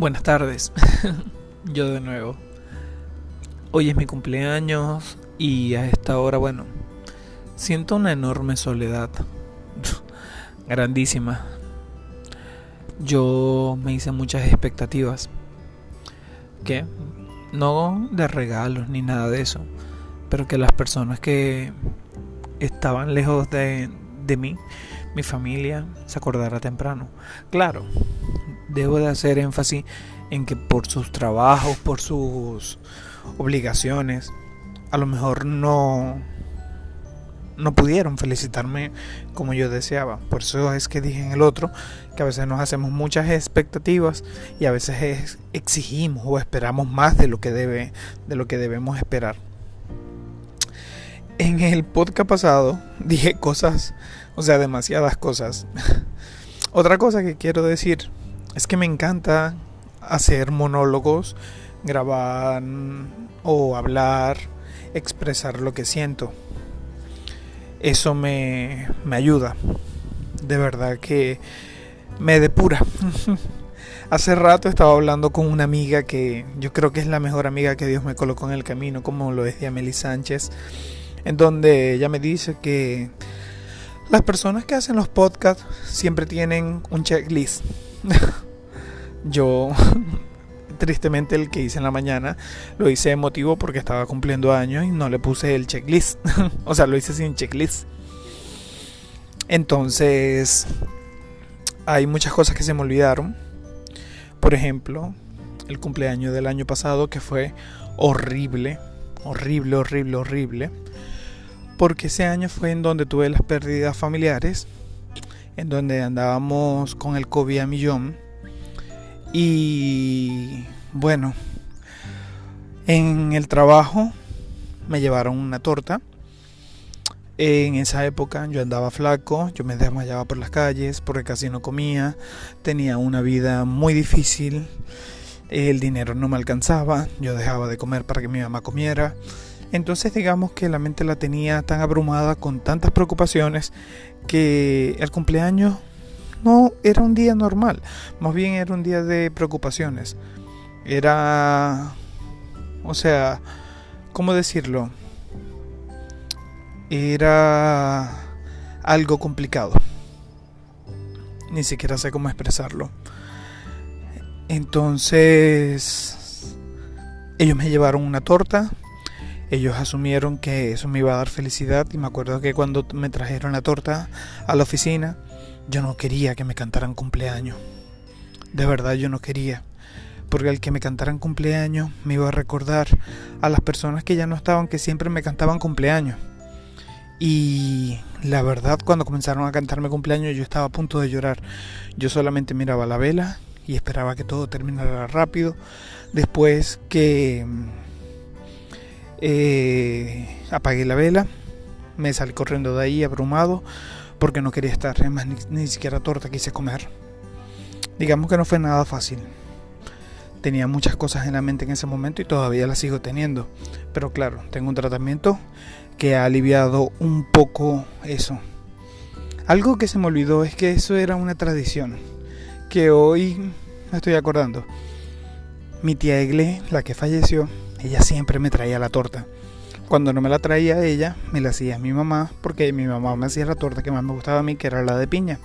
Buenas tardes, yo de nuevo. Hoy es mi cumpleaños y a esta hora, bueno, siento una enorme soledad, grandísima. Yo me hice muchas expectativas, que no de regalos ni nada de eso, pero que las personas que estaban lejos de, de mí, mi familia, se acordara temprano. Claro, debo de hacer énfasis en que por sus trabajos, por sus obligaciones, a lo mejor no no pudieron felicitarme como yo deseaba. Por eso es que dije en el otro que a veces nos hacemos muchas expectativas y a veces exigimos o esperamos más de lo que debe de lo que debemos esperar. En el podcast pasado dije cosas, o sea, demasiadas cosas. Otra cosa que quiero decir es que me encanta hacer monólogos, grabar o hablar, expresar lo que siento. Eso me, me ayuda. De verdad que me depura. Hace rato estaba hablando con una amiga que yo creo que es la mejor amiga que Dios me colocó en el camino, como lo es Yameli Sánchez, en donde ella me dice que las personas que hacen los podcasts siempre tienen un checklist. Yo, tristemente, el que hice en la mañana lo hice emotivo porque estaba cumpliendo años y no le puse el checklist. o sea, lo hice sin checklist. Entonces, hay muchas cosas que se me olvidaron. Por ejemplo, el cumpleaños del año pasado que fue horrible, horrible, horrible, horrible. Porque ese año fue en donde tuve las pérdidas familiares en donde andábamos con el COVID a millón. Y bueno, en el trabajo me llevaron una torta. En esa época yo andaba flaco, yo me desmayaba por las calles porque casi no comía, tenía una vida muy difícil, el dinero no me alcanzaba, yo dejaba de comer para que mi mamá comiera. Entonces digamos que la mente la tenía tan abrumada con tantas preocupaciones que el cumpleaños no era un día normal, más bien era un día de preocupaciones. Era, o sea, ¿cómo decirlo? Era algo complicado. Ni siquiera sé cómo expresarlo. Entonces, ellos me llevaron una torta ellos asumieron que eso me iba a dar felicidad y me acuerdo que cuando me trajeron la torta a la oficina, yo no quería que me cantaran cumpleaños. De verdad yo no quería. Porque al que me cantaran cumpleaños me iba a recordar a las personas que ya no estaban, que siempre me cantaban cumpleaños. Y la verdad, cuando comenzaron a cantarme cumpleaños, yo estaba a punto de llorar. Yo solamente miraba la vela y esperaba que todo terminara rápido. Después que eh, apagué la vela, me salí corriendo de ahí abrumado porque no quería estar, es más, ni, siquiera torta quise comer. Digamos que no fue nada fácil. Tenía muchas cosas en la mente en ese momento y todavía las sigo teniendo. Pero claro, tengo un tratamiento que ha aliviado un poco eso. Algo que se me olvidó es que eso era una tradición. Que hoy me estoy acordando. Mi tía Egle, la que falleció, ella siempre me traía la torta. Cuando no me la traía ella, me la hacía mi mamá, porque mi mamá me hacía la torta que más me gustaba a mí, que era la de piña.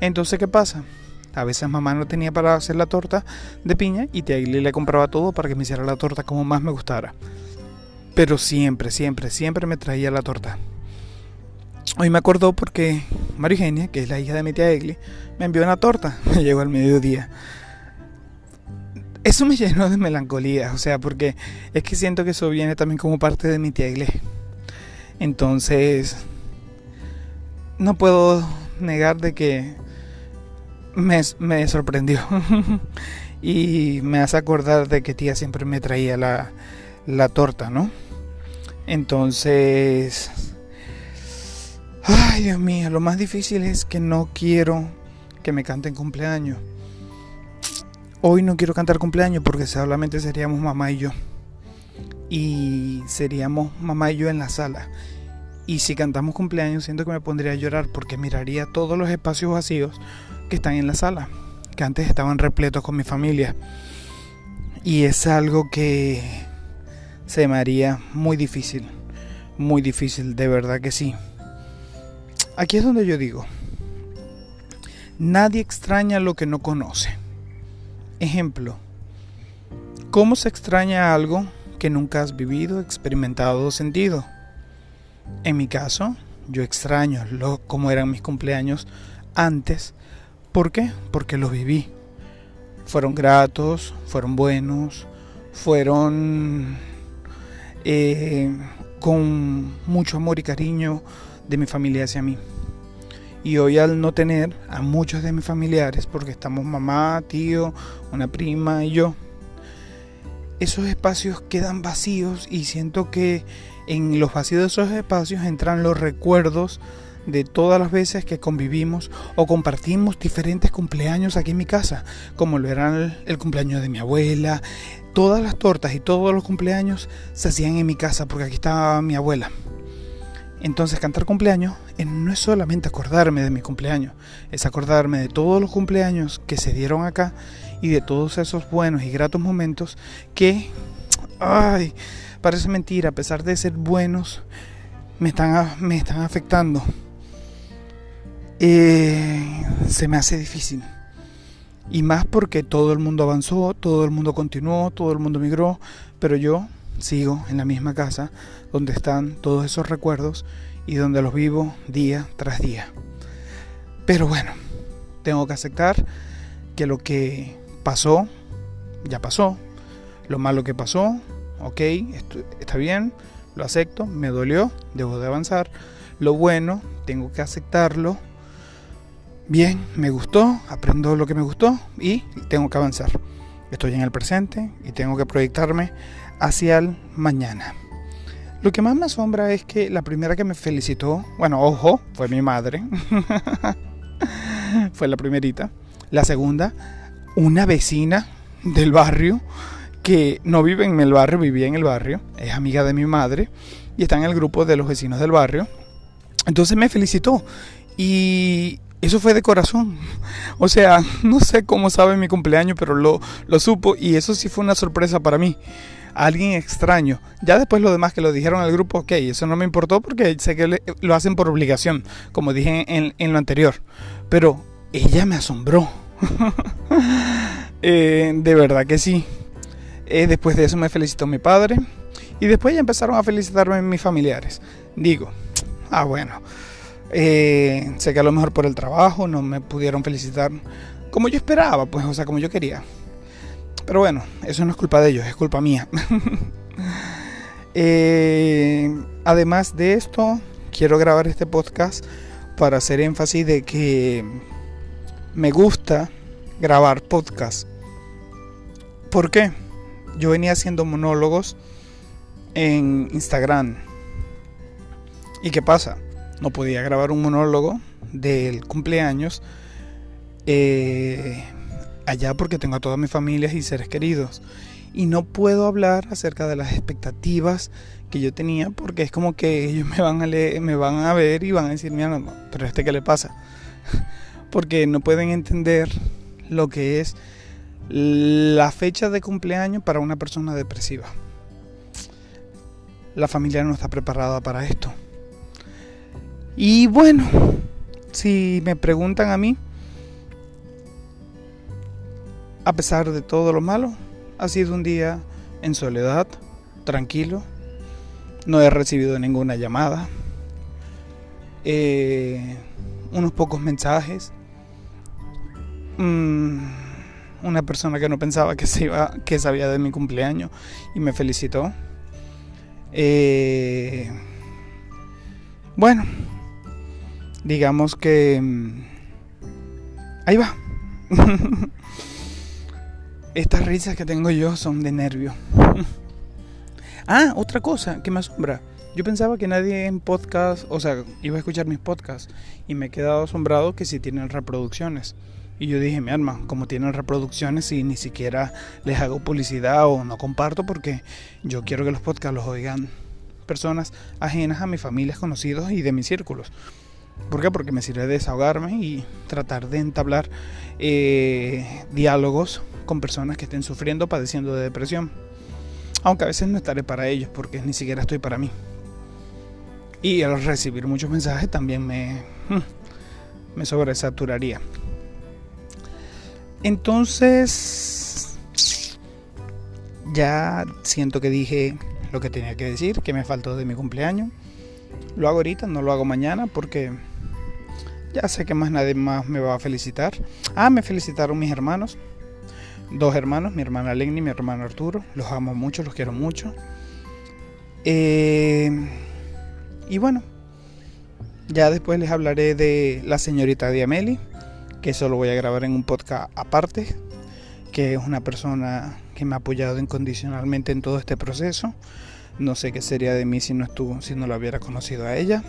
Entonces, ¿qué pasa? A veces mamá no tenía para hacer la torta de piña y tía le compraba todo para que me hiciera la torta como más me gustara. Pero siempre, siempre, siempre me traía la torta. Hoy me acordó porque María Eugenia, que es la hija de mi tía Egli, me envió una torta. Me llegó al mediodía eso me llenó de melancolía, o sea, porque es que siento que eso viene también como parte de mi tía iglesia. Entonces, no puedo negar de que me, me sorprendió. y me hace acordar de que tía siempre me traía la, la torta, ¿no? Entonces, ay Dios mío, lo más difícil es que no quiero que me canten cumpleaños. Hoy no quiero cantar cumpleaños porque solamente seríamos mamá y yo. Y seríamos mamá y yo en la sala. Y si cantamos cumpleaños siento que me pondría a llorar porque miraría todos los espacios vacíos que están en la sala. que antes estaban repletos con mi familia. Y es algo que se me haría muy difícil, muy difícil, de verdad que sí. Aquí es donde yo digo, nadie extraña lo que no conoce. Ejemplo, ¿cómo se extraña algo que nunca has vivido, experimentado o sentido? En mi caso, yo extraño lo, cómo eran mis cumpleaños antes. ¿Por qué? Porque los viví. Fueron gratos, fueron buenos, fueron eh, con mucho amor y cariño de mi familia hacia mí. Y hoy al no tener a muchos de mis familiares, porque estamos mamá, tío, una prima y yo, esos espacios quedan vacíos y siento que en los vacíos de esos espacios entran los recuerdos de todas las veces que convivimos o compartimos diferentes cumpleaños aquí en mi casa, como lo eran el, cumpleaños de mi abuela. Todas las tortas y todos los cumpleaños se hacían en mi casa porque aquí estaba mi abuela. Entonces cantar cumpleaños no es solamente acordarme de mi cumpleaños, es acordarme de todos los cumpleaños que se dieron acá y de todos esos buenos y gratos momentos que, ay, parece mentira, a pesar de ser buenos, me están, me están afectando. Eh, se me hace difícil. Y más porque todo el mundo avanzó, todo el mundo continuó, todo el mundo migró, pero yo sigo en la misma casa donde están todos esos recuerdos y donde los vivo día tras día. Pero bueno, tengo que aceptar que lo que pasó, ya pasó. Lo malo que pasó, ok, está bien, lo acepto, me dolió, debo de avanzar. Lo bueno, tengo que aceptarlo. Bien, me gustó, aprendo lo que me gustó y tengo que avanzar. Estoy en el presente y tengo que proyectarme hacia el mañana. Lo que más me asombra es que la primera que me felicitó, bueno, ojo, fue mi madre. fue la primerita. La segunda, una vecina del barrio que no vive en el barrio, vivía en el barrio, es amiga de mi madre y está en el grupo de los vecinos del barrio. Entonces me felicitó y eso fue de corazón. O sea, no sé cómo sabe mi cumpleaños, pero lo, lo supo y eso sí fue una sorpresa para mí. Alguien extraño. Ya después lo demás que lo dijeron al grupo, ok, eso no me importó porque sé que lo hacen por obligación, como dije en, en lo anterior. Pero ella me asombró. Eh, de verdad que sí. Eh, después de eso me felicitó mi padre. Y después ya empezaron a felicitarme mis familiares. Digo, ah, bueno. Eh, sé que a lo mejor por el trabajo no me pudieron felicitar como yo esperaba, pues, o sea, como yo quería. Pero bueno, eso no es culpa de ellos, es culpa mía. además de esto, quiero grabar este podcast para hacer énfasis de que me gusta grabar podcast. ¿Por qué? Yo venía haciendo monólogos en Instagram. ¿Y qué pasa? No podía grabar un monólogo del cumpleaños eh, allá porque tengo a toda mi familia y seres queridos. Y no puedo hablar acerca de las expectativas que yo tenía porque es como que ellos me van a, leer, me van a ver y van a decir, mira, no, pero este qué le pasa. porque no pueden entender lo que es la fecha de cumpleaños para una persona depresiva. La familia no está preparada para esto. Y bueno, si me preguntan a mí, a pesar de todo lo malo, ha sido un día en soledad, tranquilo. No he recibido ninguna llamada. Eh, unos pocos mensajes Mm, una persona que no pensaba que se iba, que sabía de mi cumpleaños y me felicitó. Eh, bueno, digamos que mm, ahí va. Estas risas que tengo yo son de nervio. ah, otra cosa que me asombra. Yo pensaba que nadie en podcast, o sea, iba a escuchar mis podcasts y me he quedado asombrado que si tienen reproducciones. Y yo dije, mi alma, como tienen reproducciones y ni siquiera les hago publicidad o no comparto porque yo quiero que los podcasts los oigan personas ajenas a mis familias, conocidos y de mis círculos. ¿Por qué? Porque me sirve de desahogarme y tratar de entablar eh, diálogos con personas que estén sufriendo, padeciendo de depresión. Aunque a veces no estaré para ellos porque ni siquiera estoy para mí. Y al recibir muchos mensajes también me, hmm, me sobresaturaría. Entonces, ya siento que dije lo que tenía que decir, que me faltó de mi cumpleaños. Lo hago ahorita, no lo hago mañana porque ya sé que más nadie más me va a felicitar. Ah, me felicitaron mis hermanos. Dos hermanos, mi hermana Lenny y mi hermano Arturo. Los amo mucho, los quiero mucho. Eh, y bueno, ya después les hablaré de la señorita Diameli, que eso lo voy a grabar en un podcast aparte, que es una persona que me ha apoyado incondicionalmente en todo este proceso. No sé qué sería de mí si no estuvo, si no lo hubiera conocido a ella.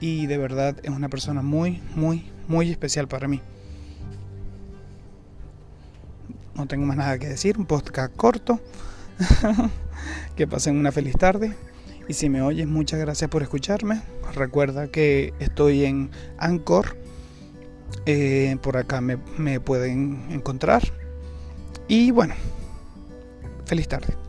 Y de verdad es una persona muy, muy, muy especial para mí. No tengo más nada que decir, un podcast corto. que pasen una feliz tarde. Y si me oyes, muchas gracias por escucharme. Recuerda que estoy en Anchor. Eh, por acá me pueden encontrar. Y bueno, feliz tarde.